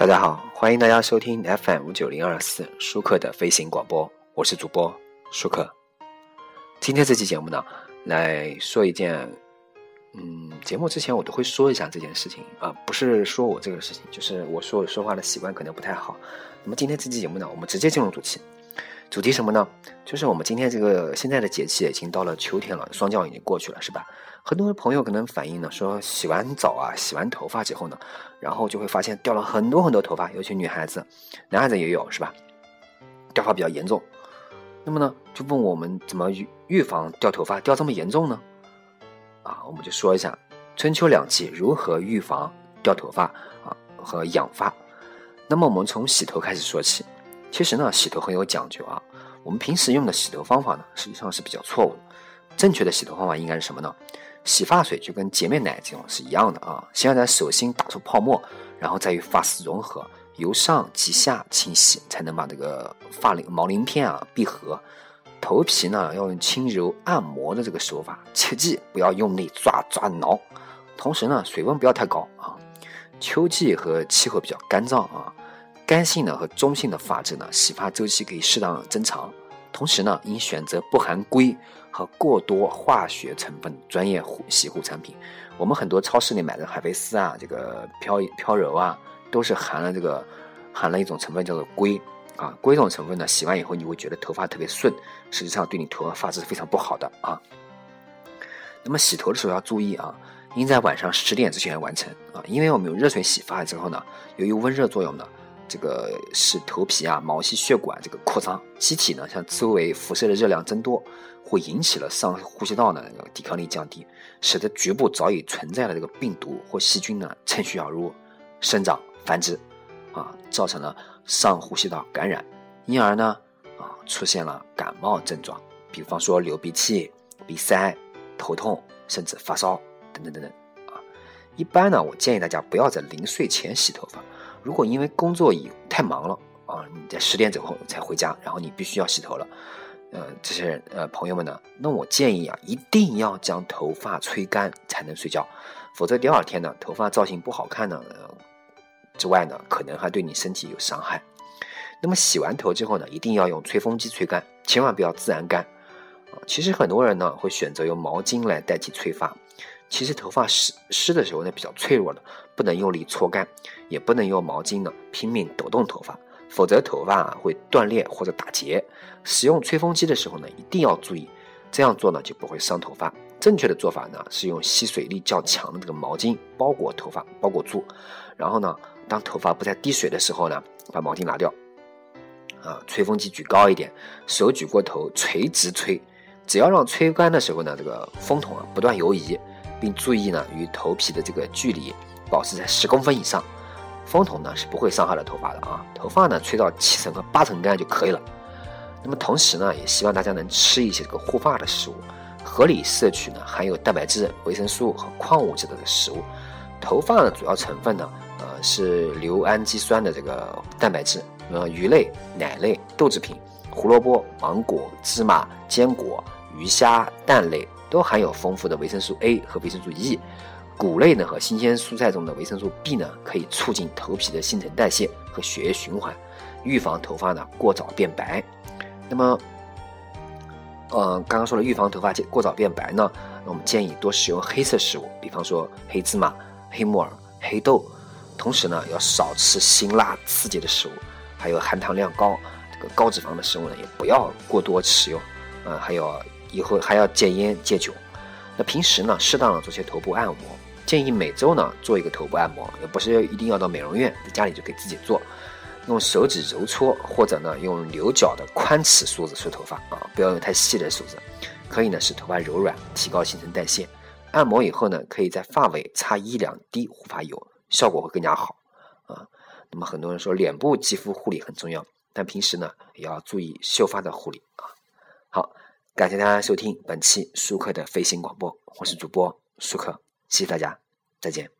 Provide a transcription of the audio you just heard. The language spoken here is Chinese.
大家好，欢迎大家收听 FM 九零二四舒克的飞行广播，我是主播舒克。今天这期节目呢，来说一件，嗯，节目之前我都会说一下这件事情啊，不是说我这个事情，就是我说我说话的习惯可能不太好。那么今天这期节目呢，我们直接进入主题。主题什么呢？就是我们今天这个现在的节气已经到了秋天了，霜降已经过去了，是吧？很多朋友可能反映呢，说洗完澡啊，洗完头发之后呢，然后就会发现掉了很多很多头发，尤其女孩子，男孩子也有，是吧？掉发比较严重。那么呢，就问我们怎么预预防掉头发掉这么严重呢？啊，我们就说一下春秋两季如何预防掉头发啊和养发。那么我们从洗头开始说起。其实呢，洗头很有讲究啊。我们平时用的洗头方法呢，实际上是比较错误的。正确的洗头方法应该是什么呢？洗发水就跟洁面奶这种是一样的啊。先要在手心打出泡沫，然后再与发丝融合，由上及下清洗，才能把这个发鳞毛鳞片啊闭合。头皮呢，要用轻柔按摩的这个手法，切记不要用力抓抓挠。同时呢，水温不要太高啊。秋季和气候比较干燥啊。干性的和中性的发质呢，洗发周期可以适当增长。同时呢，应选择不含硅和过多化学成分专业护洗护产品。我们很多超市里买的海飞丝啊，这个飘飘柔啊，都是含了这个含了一种成分叫做硅啊。硅这种成分呢，洗完以后你会觉得头发特别顺，实际上对你头发发质是非常不好的啊。那么洗头的时候要注意啊，应在晚上十点之前完成啊，因为我们用热水洗发之后呢，由于温热作用呢。这个使头皮啊、毛细血管这个扩张，机体呢向周围辐射的热量增多，会引起了上呼吸道呢抵抗力降低，使得局部早已存在的这个病毒或细菌呢趁虚而入，生长繁殖，啊，造成了上呼吸道感染，因而呢啊出现了感冒症状，比方说流鼻涕、鼻塞、头痛，甚至发烧等等等等啊。一般呢，我建议大家不要在临睡前洗头发。如果因为工作已太忙了啊，你在十点之后才回家，然后你必须要洗头了，呃，这些呃朋友们呢，那我建议啊，一定要将头发吹干才能睡觉，否则第二天呢，头发造型不好看呢，呃之外呢，可能还对你身体有伤害。那么洗完头之后呢，一定要用吹风机吹干，千万不要自然干啊。其实很多人呢会选择用毛巾来代替吹发。其实头发湿湿的时候呢，比较脆弱的，不能用力搓干，也不能用毛巾呢拼命抖动头发，否则头发啊会断裂或者打结。使用吹风机的时候呢，一定要注意，这样做呢就不会伤头发。正确的做法呢是用吸水力较强的这个毛巾包裹头发，包裹住，然后呢，当头发不再滴水的时候呢，把毛巾拿掉，啊，吹风机举高一点，手举过头，垂直吹，只要让吹干的时候呢，这个风筒啊不断游移。并注意呢，与头皮的这个距离保持在十公分以上。风筒呢是不会伤害了头发的啊，头发呢吹到七成和八成干就可以了。那么同时呢，也希望大家能吃一些这个护发的食物，合理摄取呢含有蛋白质、维生素和矿物质的食物。头发的主要成分呢，呃是硫氨基酸的这个蛋白质，呃鱼类、奶类、豆制品、胡萝卜、芒果、芝麻、坚果、鱼虾、蛋类。都含有丰富的维生素 A 和维生素 E，谷类呢和新鲜蔬菜中的维生素 B 呢，可以促进头皮的新陈代谢和血液循环，预防头发呢过早变白。那么，呃，刚刚说了预防头发过早变白呢，我们建议多食用黑色食物，比方说黑芝麻、黑木耳、黑豆，同时呢要少吃辛辣刺激的食物，还有含糖量高、这个高脂肪的食物呢也不要过多食用，嗯，还有。以后还要戒烟戒酒，那平时呢，适当的做些头部按摩，建议每周呢做一个头部按摩，也不是一定要到美容院，在家里就可以自己做，用手指揉搓，或者呢用牛角的宽齿梳子梳头发啊，不要用太细的梳子，可以呢使头发柔软，提高新陈代谢。按摩以后呢，可以在发尾擦一两滴护发油，效果会更加好啊。那么很多人说脸部肌肤护理很重要，但平时呢也要注意秀发的护理啊。好。感谢大家收听本期舒克的飞行广播，我是主播舒克，谢谢大家，再见。